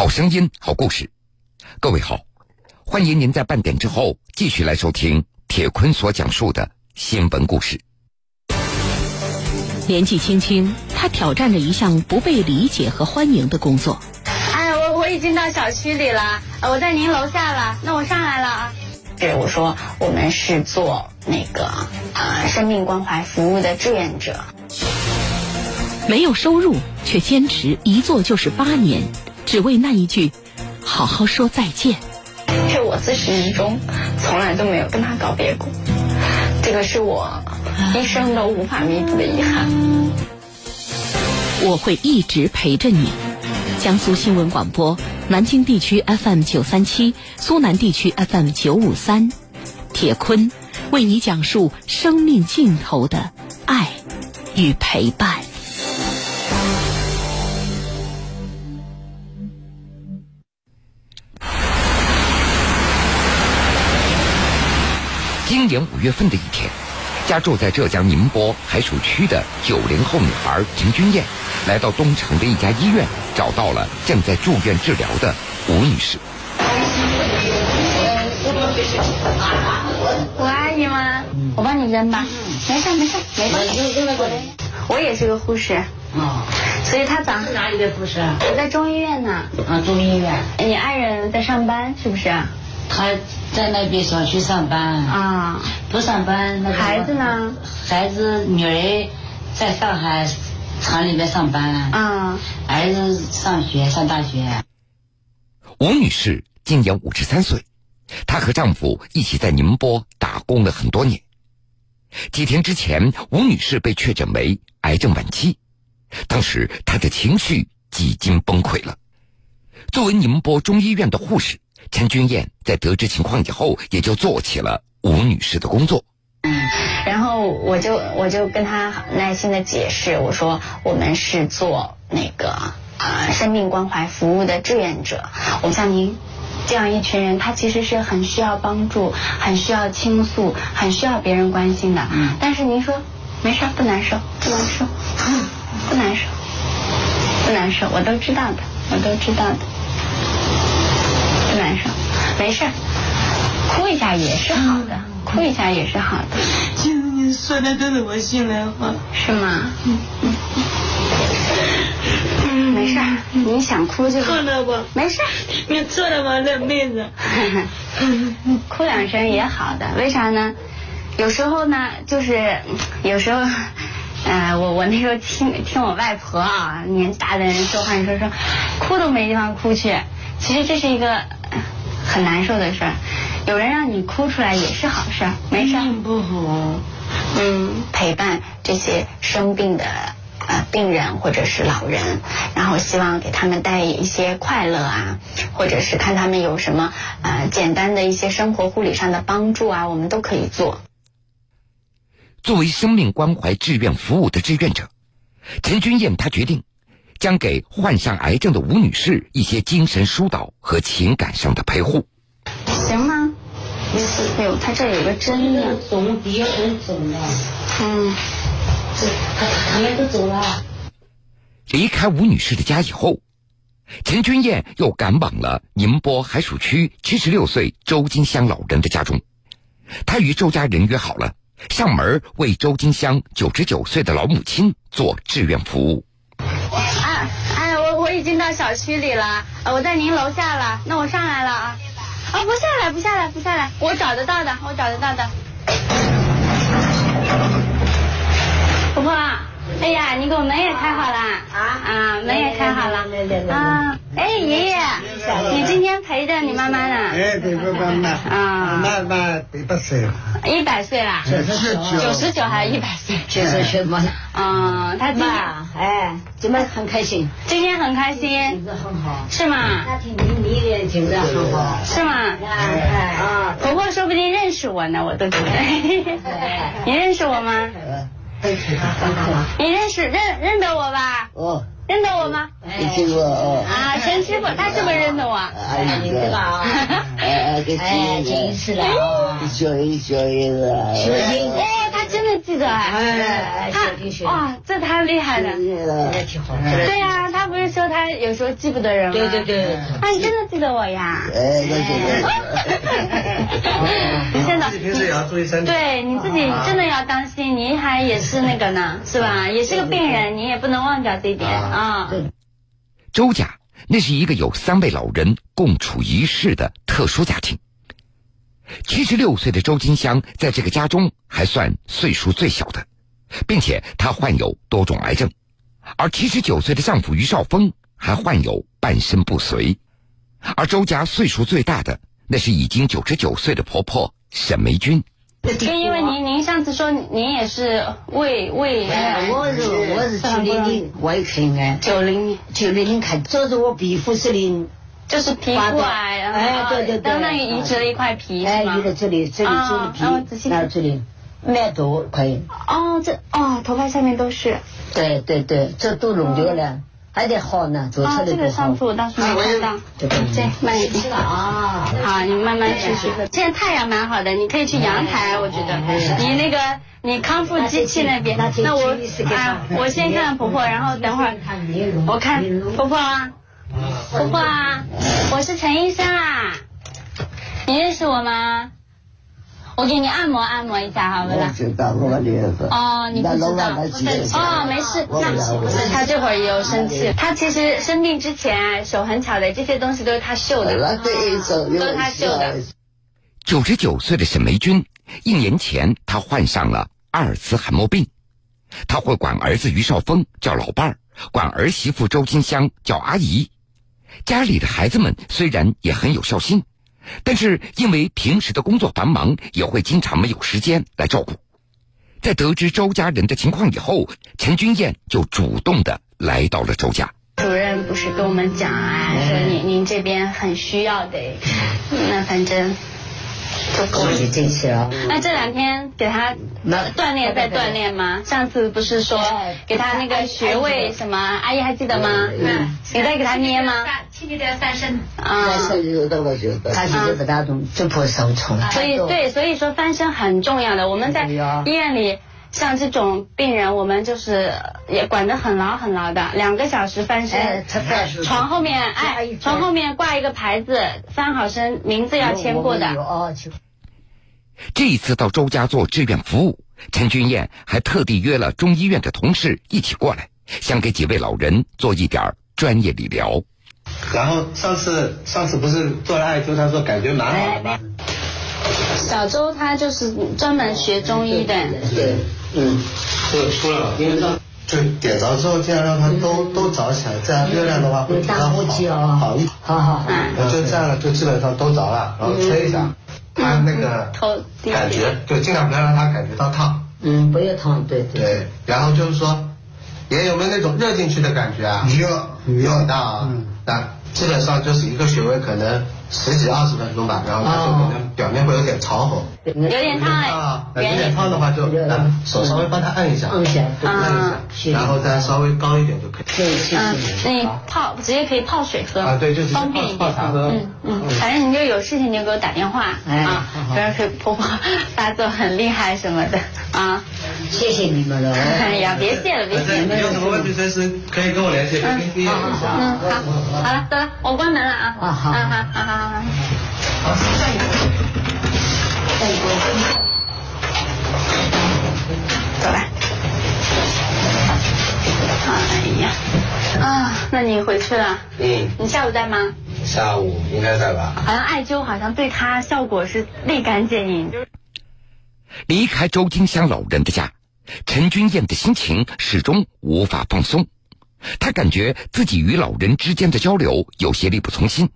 好声音，好故事。各位好，欢迎您在半点之后继续来收听铁坤所讲述的新闻故事。年纪轻轻，他挑战着一项不被理解和欢迎的工作。哎，我我已经到小区里了，我在您楼下了，那我上来了啊。是我说，我们是做那个呃生命关怀服务的志愿者。没有收入，却坚持一做就是八年，只为那一句“好好说再见”。是我自始至终从来都没有跟他告别过，这个是我一生都无法弥补的遗憾。我会一直陪着你。江苏新闻广播，南京地区 FM 九三七，苏南地区 FM 九五三，铁坤为你讲述生命尽头的爱与陪伴。年五月份的一天，家住在浙江宁波海曙区的九零后女孩陈君燕，来到东城的一家医院，找到了正在住院治疗的吴女士。我爱你吗？我帮你扔吧。没事没事没关系。我也是个护士。哦。所以他早。是哪里的护士？我在中医院呢。啊，中医院。你爱人在上班是不是？他在那边小区上班啊，不上班。那孩子呢？孩子女儿在上海厂里面上班啊，儿子上学上大学。吴女士今年五十三岁，她和丈夫一起在宁波打工了很多年。几天之前，吴女士被确诊为癌症晚期，当时她的情绪几近崩溃了。作为宁波中医院的护士。陈君燕在得知情况以后，也就做起了吴女士的工作。嗯，然后我就我就跟她耐心的解释，我说我们是做那个啊生命关怀服务的志愿者。我们像您这样一群人，他其实是很需要帮助、很需要倾诉、很需要别人关心的。嗯。但是您说没事不难受，不难受，不难受，不难受，我都知道的，我都知道的。没事，哭一下也是好的，哭一下也是好的。其实你说的都是我心里话，是吗？嗯嗯，没事，你想哭就哭了吧，没事，你坐了吧这辈子。哭两声也好的，为啥呢？有时候呢，就是有时候，呃，我我那时候听听我外婆啊，年纪大的人说话，你说说，哭都没地方哭去。其实这是一个很难受的事儿，有人让你哭出来也是好事儿，没事。不好。嗯，陪伴这些生病的呃病人或者是老人，然后希望给他们带一些快乐啊，或者是看他们有什么呃简单的一些生活护理上的帮助啊，我们都可以做。作为生命关怀志愿服务的志愿者，陈君燕她决定。将给患上癌症的吴女士一些精神疏导和情感上的陪护，行吗？哎呦，他这有个针呢，肿，鼻很肿的。嗯，这他他们都走了。离开吴女士的家以后，陈君燕又赶往了宁波海曙区七十六岁周金香老人的家中。她与周家人约好了，上门为周金香九十九岁的老母亲做志愿服务。小区里了，我在您楼下了，那我上来了啊！啊，不下来，不下来，不下来，我找得到的，我找得到的。婆婆。哎呀，你给我门也开好了啊啊，门也开好了啊！哎，爷爷，你今天陪着你妈妈呢？哎，陪着妈妈啊，妈妈一百岁了，一百岁了，九十九，九十九还是一百岁？九十九嘛。啊，他今天哎，今天很开心，今天很开心，很好，是吗？他听你你也挺得很好，是吗？哎啊，婆婆说不定认识我呢，我都觉得。你认识我吗？你认识认认得我吧？哦，认得我吗？认识我哦。啊，陈师傅，他是不是认得我？哎，你知道啊？哎，哎，真是的。小英，小英啊！小英，哎，他真的记得。得哎，他哇，这太厉害了，对呀，他不是说他有时候记不得人吗？对对对，啊，你真的记得我呀？哎，那记得。自己平时也要注意身体。对，你自己真的要当心，你还也是那个呢，是吧？也是个病人，你也不能忘掉这一点啊。周家那是一个有三位老人共处一室的特殊家庭。七十六岁的周金香在这个家中还算岁数最小的，并且她患有多种癌症，而七十九岁的丈夫于少峰还患有半身不遂，而周家岁数最大的那是已经九十九岁的婆婆沈梅君。就因为您您上次说您也是胃胃癌，我是我是 九零年胃癌癌，九零年九零年开，主要是我皮肤是零。就是皮肤癌，哎，对对对，相当于移植了一块皮，哎，移了这里，这里这里皮，那这里蛮多可以。哦，这哦，头发下面都是。对对对，这都弄掉了，还得好呢，做出来啊，这个上次我倒是没看到。对对，慢一点。啊，好，你慢慢试试。现在太阳蛮好的，你可以去阳台，我觉得。你那个，你康复机器那边，那我啊，我先看婆婆，然后等会儿我看婆婆。啊。婆婆啊，我是陈医生啊，你认识我吗？我给你按摩按摩一下，好不啦？哦，你不知道？哦，没事，那他这会儿也有生气。他其实生病之前手很巧的，这些东西都是他绣的，都是他绣的。九十九岁的沈梅君，一年前她患上了阿尔茨海默病，他会管儿子于少峰叫老伴儿，管儿媳妇周金香叫阿姨。家里的孩子们虽然也很有孝心，但是因为平时的工作繁忙，也会经常没有时间来照顾。在得知周家人的情况以后，陈君燕就主动的来到了周家。主任不是跟我们讲啊，说您您这边很需要的，那反正。恭喜恭喜了！那这两天给他锻炼再锻炼吗？上次不是说给他那个穴位什么？阿姨还记得吗？嗯，你在给他捏吗？请你的翻身啊！翻身就到了就，他现在不大动，就怕受创。所以对，所以说翻身很重要的。我们在医院里。像这种病人，我们就是也管得很牢很牢的，两个小时翻身，床后面哎，床后面挂一个牌子，翻好身，名字要签过的。这一次到周家做志愿服务，陈君燕还特地约了中医院的同事一起过来，想给几位老人做一点专业理疗。然后上次上次不是做了艾灸，他说感觉蛮好的吗？小周他就是专门学中医的。对。嗯，对，出来了，因为就点着之后，这样让它都都着起来，这样热量的话会比较好，好一好好，就这样就基本上都着了，然后吹一下，它那个感觉，就尽量不要让它感觉到烫。嗯，不要烫，对对。然后就是说，也有没有那种热进去的感觉啊？有，有很大啊，那基本上就是一个穴位可能。十几二十分钟吧，然后它就可能表面会有点潮红，有点烫哎，有点烫的话就手稍微帮他按一下，按一下，按一下，然后再稍微高一点就可以。嗯，那你泡直接可以泡水喝啊，对，就是方便一点。嗯嗯，反正你就有事情你就给我打电话啊，反正可以婆婆 发作很厉害什么的 啊。谢谢你们了。哎呀，别谢了，别谢了。你有什么问题随时可以跟我联系，跟医院一下。嗯，好，好了，走了，我关门了啊。啊，好，好，好，好。好，下一个，下一个，走吧。哎呀，啊，那你回去了？嗯。你下午在吗？下午应该在吧。好像艾灸好像对他效果是立竿见影。离开周金香老人的家，陈君燕的心情始终无法放松。她感觉自己与老人之间的交流有些力不从心。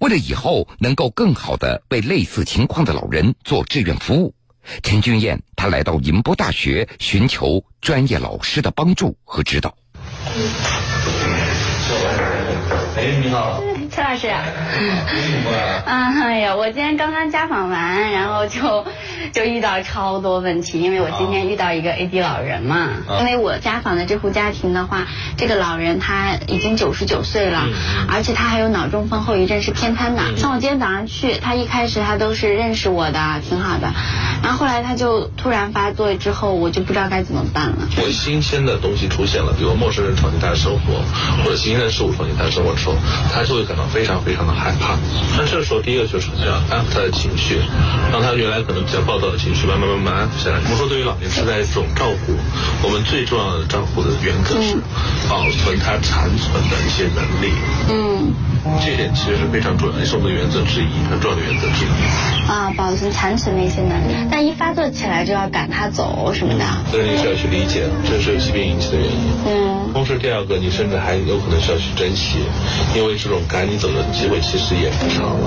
为了以后能够更好的为类似情况的老人做志愿服务，陈君燕她来到宁波大学寻求专业老师的帮助和指导。哎，你好。陈老师，啊，哎呀，我今天刚刚家访完，然后就就遇到超多问题，因为我今天遇到一个 AD 老人嘛，因为我家访的这户家庭的话，这个老人他已经九十九岁了，而且他还有脑中风后遗症，是偏瘫的。像我今天早上去，他一开始他都是认识我的，挺好的，然后后来他就突然发作之后，我就不知道该怎么办了。我新鲜的东西出现了，比如陌生人闯进他的生活，或者新鲜的事物闯进他的生活的时候，他就会感到非常非常的害怕。那这个时候，第一个就是要安抚他的情绪，让他原来可能比较暴躁的情绪慢慢慢慢安抚下来。我们说，对于老年痴呆这种照顾，我们最重要的照顾的原则是保存他残存的一些能力。嗯，这点其实是非常重要，也是我们的原则之一，很重要的原则之一。啊，保存残存的一些能力，但一发作起来就要赶他走什么的。这你需要去理解，这是疾病引起的原因。嗯。同时，第二个，你甚至还有可能需要去珍惜，因为这种赶你走的机会其实也不长了。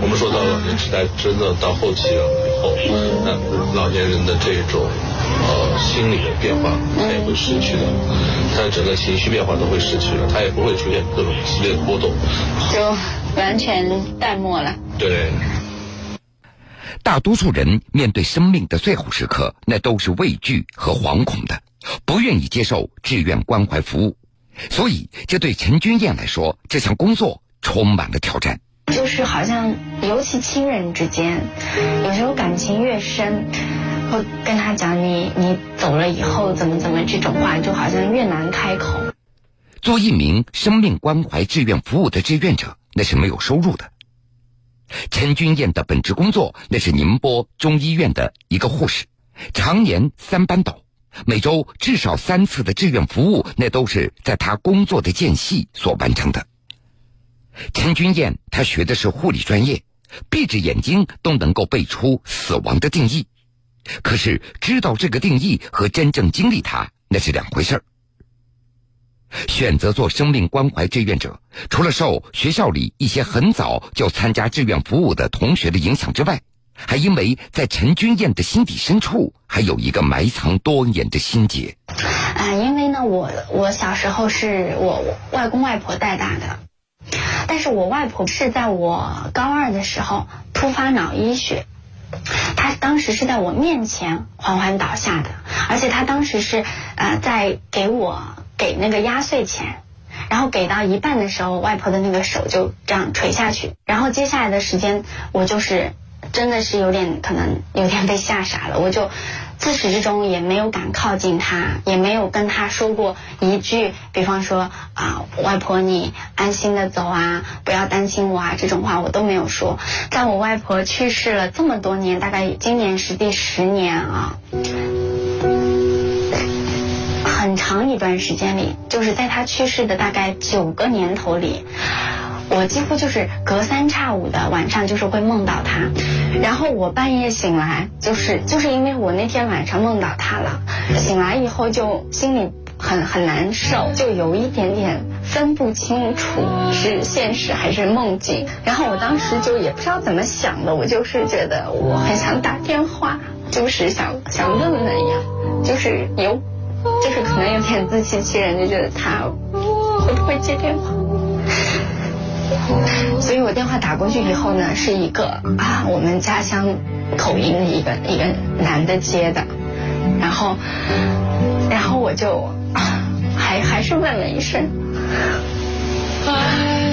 我们说到老年痴呆，真的到后期了以后，那老年人的这种呃心理的变化，他也会失去的，他的整个情绪变化都会失去了，他也不会出现各种激烈的波动，就完全淡漠了。对。大多数人面对生命的最后时刻，那都是畏惧和惶恐的。不愿意接受志愿关怀服务，所以这对陈君燕来说，这项工作充满了挑战。就是好像，尤其亲人之间，有时候感情越深，会跟他讲你你走了以后怎么怎么这种话，就好像越难开口。做一名生命关怀志愿服务的志愿者，那是没有收入的。陈君燕的本职工作，那是宁波中医院的一个护士，常年三班倒。每周至少三次的志愿服务，那都是在他工作的间隙所完成的。陈君燕，他学的是护理专业，闭着眼睛都能够背出死亡的定义。可是知道这个定义和真正经历它，那是两回事儿。选择做生命关怀志愿者，除了受学校里一些很早就参加志愿服务的同学的影响之外，还因为在陈君燕的心底深处，还有一个埋藏多年的心结。啊，因为呢，我我小时候是我外公外婆带大的，但是我外婆是在我高二的时候突发脑溢血，她当时是在我面前缓缓倒下的，而且她当时是呃在给我给那个压岁钱，然后给到一半的时候，外婆的那个手就这样垂下去，然后接下来的时间我就是。真的是有点可能有点被吓傻了，我就自始至终也没有敢靠近他，也没有跟他说过一句，比方说啊，外婆你安心的走啊，不要担心我啊，这种话我都没有说。在我外婆去世了这么多年，大概今年是第十年啊，很长一段时间里，就是在她去世的大概九个年头里。我几乎就是隔三差五的晚上，就是会梦到他，然后我半夜醒来，就是就是因为我那天晚上梦到他了，醒来以后就心里很很难受，就有一点点分不清楚是现实还是梦境。然后我当时就也不知道怎么想的，我就是觉得我很想打电话，就是想想问问呀，就是有，就是可能有点自欺欺人，就觉得他会不会接电话。所以我电话打过去以后呢，是一个啊，我们家乡口音的一个一个男的接的，然后，然后我就还还是问了一声，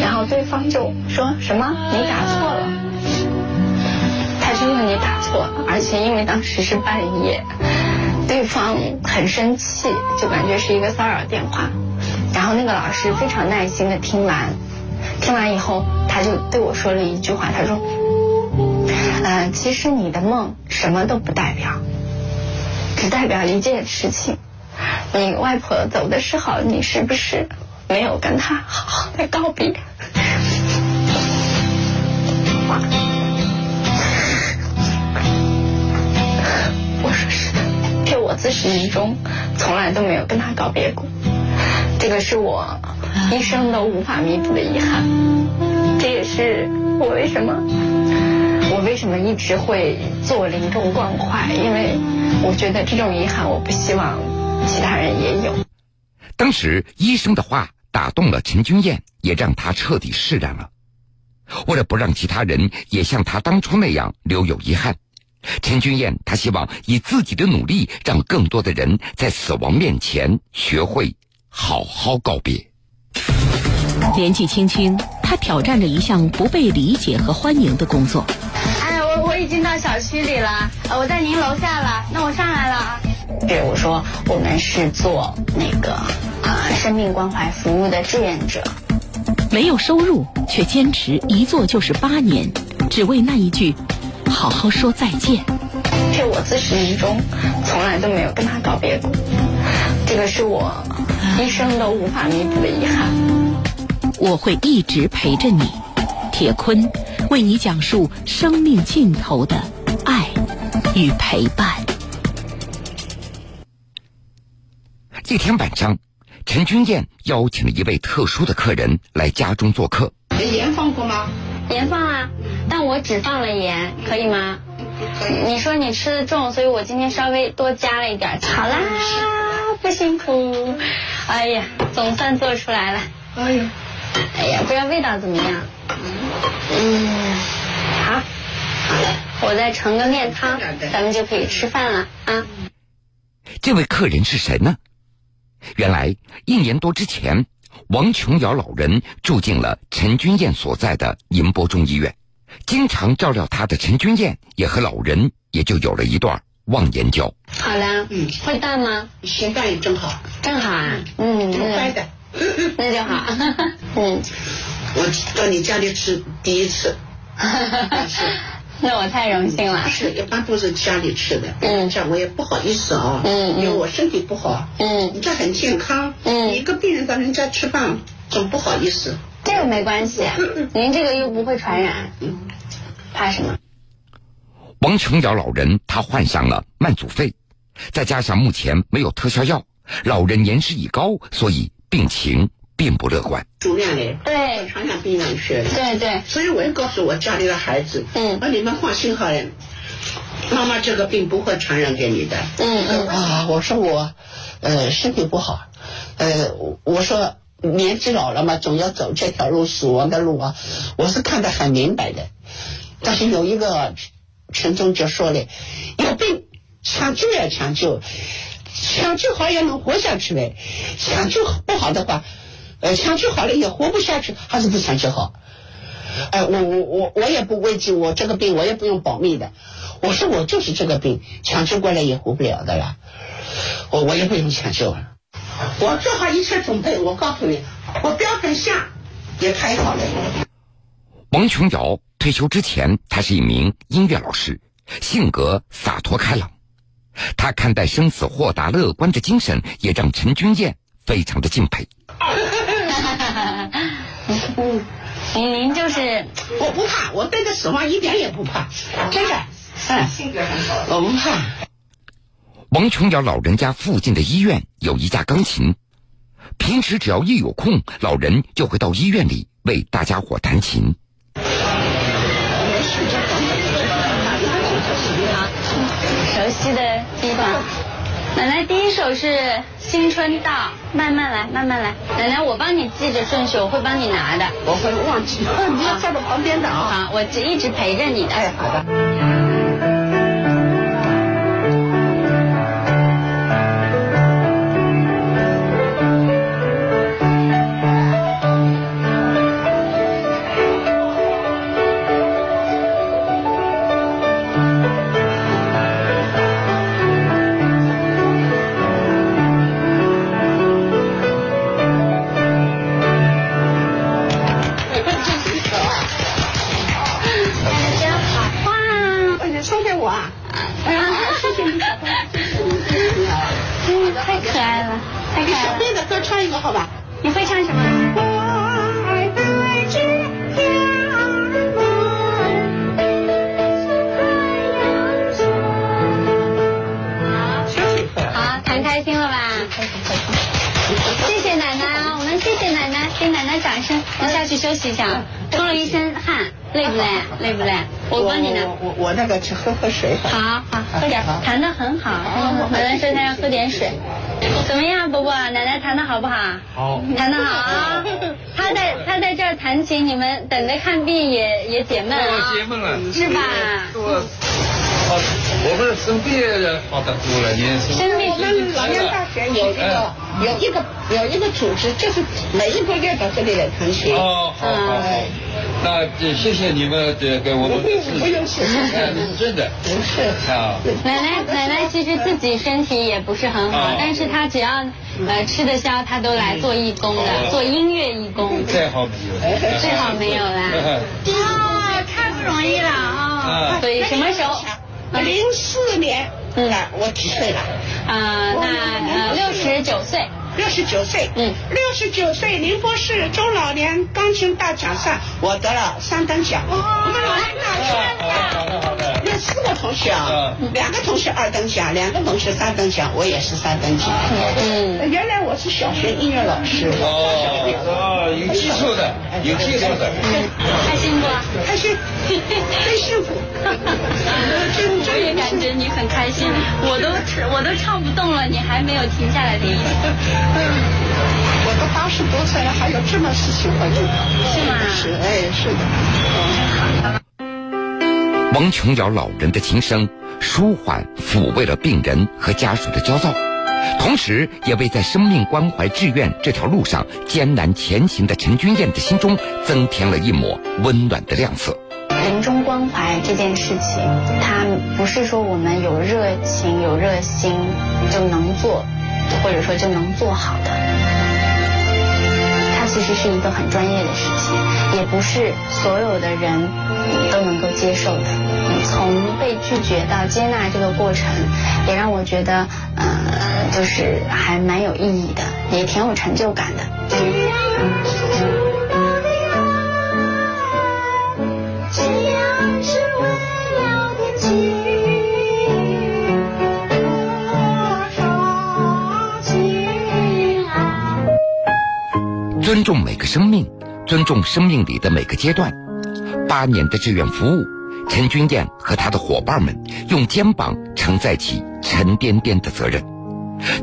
然后对方就说什么？你打错了，他就说你打错了，而且因为当时是半夜，对方很生气，就感觉是一个骚扰电话，然后那个老师非常耐心的听完。听完以后，他就对我说了一句话，他说：“呃，其实你的梦什么都不代表，只代表一件事情，你外婆走的时候，你是不是没有跟她好好的告别？”我说是的，这我自始至终从来都没有跟她告别过，这个是我。一生都无法弥补的遗憾，这也是我为什么我为什么一直会做临终关怀，因为我觉得这种遗憾我不希望其他人也有。当时医生的话打动了陈君燕，也让她彻底释然了。为了不让其他人也像他当初那样留有遗憾，陈君燕她希望以自己的努力，让更多的人在死亡面前学会好好告别。年纪轻轻，他挑战着一项不被理解和欢迎的工作。哎，我我已经到小区里了，我在您楼下了，那我上来了啊。对，我说我们是做那个啊生命关怀服务的志愿者。没有收入，却坚持一做就是八年，只为那一句“好好说再见”。这我自始至终从来都没有跟他告别过，这个是我一生都无法弥补的遗憾。我会一直陪着你，铁坤，为你讲述生命尽头的爱与陪伴。这天晚上。陈君燕邀请了一位特殊的客人来家中做客。盐放过吗？盐放啊，但我只放了盐，可以吗？你说你吃的重，所以我今天稍微多加了一点。好啦，不辛苦。哎呀，总算做出来了。哎呀，哎呀，不知道味道怎么样？嗯，好，我再盛个面汤，咱们就可以吃饭了啊。这位客人是谁呢？原来一年多之前，王琼瑶老人住进了陈君燕所在的宁波中医院。经常照料他的陈君燕也和老人也就有了一段忘年交。好了，嗯，会淡吗？先淡也正好，正好啊，嗯，乖的，那就好。嗯，我到你家里吃第一次。那我太荣幸了。是，一般都是家里吃的。嗯，这样我也不好意思啊。嗯因为我身体不好。嗯。你这很健康。嗯。一个病人到人家吃饭，总不好意思。这个没关系。嗯嗯。您这个又不会传染。嗯。怕什么？王成尧老人他患上了慢阻肺，再加上目前没有特效药，老人年事已高，所以病情。并不乐观。住院嘞，对，传染病人学的，对对。所以我也告诉我家里的孩子，嗯，那你们放心好了，妈妈这个病不会传染给你的。嗯嗯啊，我说我，呃，身体不好，呃，我说年纪老了嘛，总要走这条路，死亡的路啊，我是看得很明白的。但是有一个陈总就说嘞，有病抢救要抢救，抢救好也能活下去嘞，抢救不好的话。呃，抢救好了也活不下去，还是不抢救好？哎，我我我我也不畏惧，我这个病我也不用保密的。我说我就是这个病，抢救过来也活不了的了。我我也不用抢救了，我做好一切准备。我告诉你，我标准下也开好了。王琼瑶退休之前，他是一名音乐老师，性格洒脱开朗。他看待生死豁达乐观的精神，也让陈君燕非常的敬佩。嗯，您您就是我不怕，我对着死亡一点也不怕，真的，嗯，性格很好，我不怕。王琼瑶老人家附近的医院有一架钢琴，平时只要一有空，老人就会到医院里为大家伙弹琴。好，熟悉的地方。奶奶第一首是。新春到，慢慢来，慢慢来。奶奶，我帮你记着顺序，我会帮你拿的。我会忘记，你要站在旁边的啊。好，我一直陪着你的。哎，好的。去休息一下，出了一身汗，累不累？累不累？我帮你拿。我我那个去喝喝水。好好喝点，弹的很好。奶奶说她要喝点水。怎么样，伯伯？奶奶弹的好不好？好，弹的好啊。他在他在这儿弹。弹琴，你们等着看病也也解闷啊，解闷了，是吧？好，我们生病也好得多了，你生病，我们老年大学有一个有一个有一个组织，就是每一个月到这里来同学。哦，好好好。那谢谢你们这给我们不用不用谢谢，真的不是 啊。奶奶奶奶其实自己身体也不是很好，但是她只要呃吃得消，她都来做义工的，做音乐义工。最好没有，最好没有啦。啊，太不容易了啊！所以什么时候？零四年，嗯，我几岁了？啊，那呃六十九岁。六十九岁，嗯，六十九岁，宁波市中老年钢琴大奖赛，我得了三等奖。我们老年大学有四个同学啊，两个同学二等奖，两个同学三等奖，我也是三等奖。嗯，原来我是小学音乐老师。哦，有基础的，有基础的。开心不？开心，真幸福。我也感觉你很开心，我都我都唱不动了，你还没有停下来的意思。我都八十多岁了，还有这么事情会做？是吗？是，哎，是的。王琼瑶老人的琴声，舒缓抚慰了病人和家属的焦躁，同时也为在生命关怀志愿这条路上艰难前行的陈君燕的心中增添了一抹温暖的亮色。临终关怀这件事情，它不是说我们有热情、有热心就能做。或者说就能做好的，它其实是一个很专业的事情，也不是所有的人都能够接受的。从被拒绝到接纳这个过程，也让我觉得，呃，就是还蛮有意义的，也挺有成就感的。尊重每个生命，尊重生命里的每个阶段。八年的志愿服务，陈君燕和他的伙伴们用肩膀承载起沉甸甸的责任。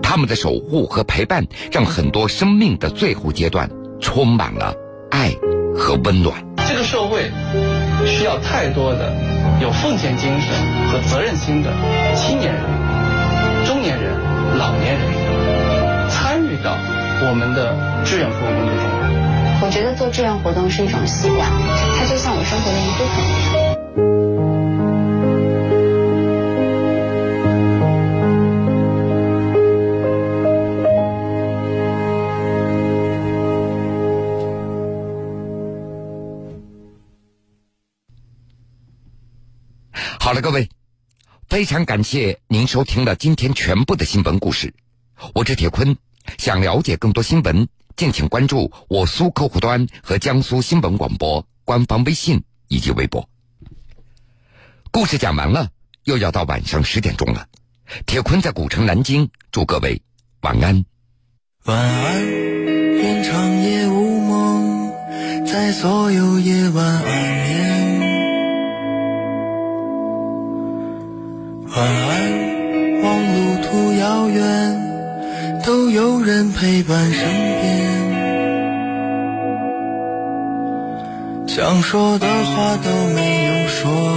他们的守护和陪伴，让很多生命的最后阶段充满了爱和温暖。这个社会需要太多的有奉献精神和责任心的青年人、中年人、老年人参与到。我们的志愿服务工作中，我觉得做志愿活动是一种习惯，它就像我生活的一部分一样。好了，各位，非常感谢您收听了今天全部的新闻故事，我是铁坤。想了解更多新闻，敬请关注我苏客户端和江苏新闻广播官方微信以及微博。故事讲完了，又要到晚上十点钟了。铁坤在古城南京，祝各位晚安。晚安，愿长夜无梦，在所有夜晚安眠。晚安，望路途遥远。都有人陪伴身边，想说的话都没有说。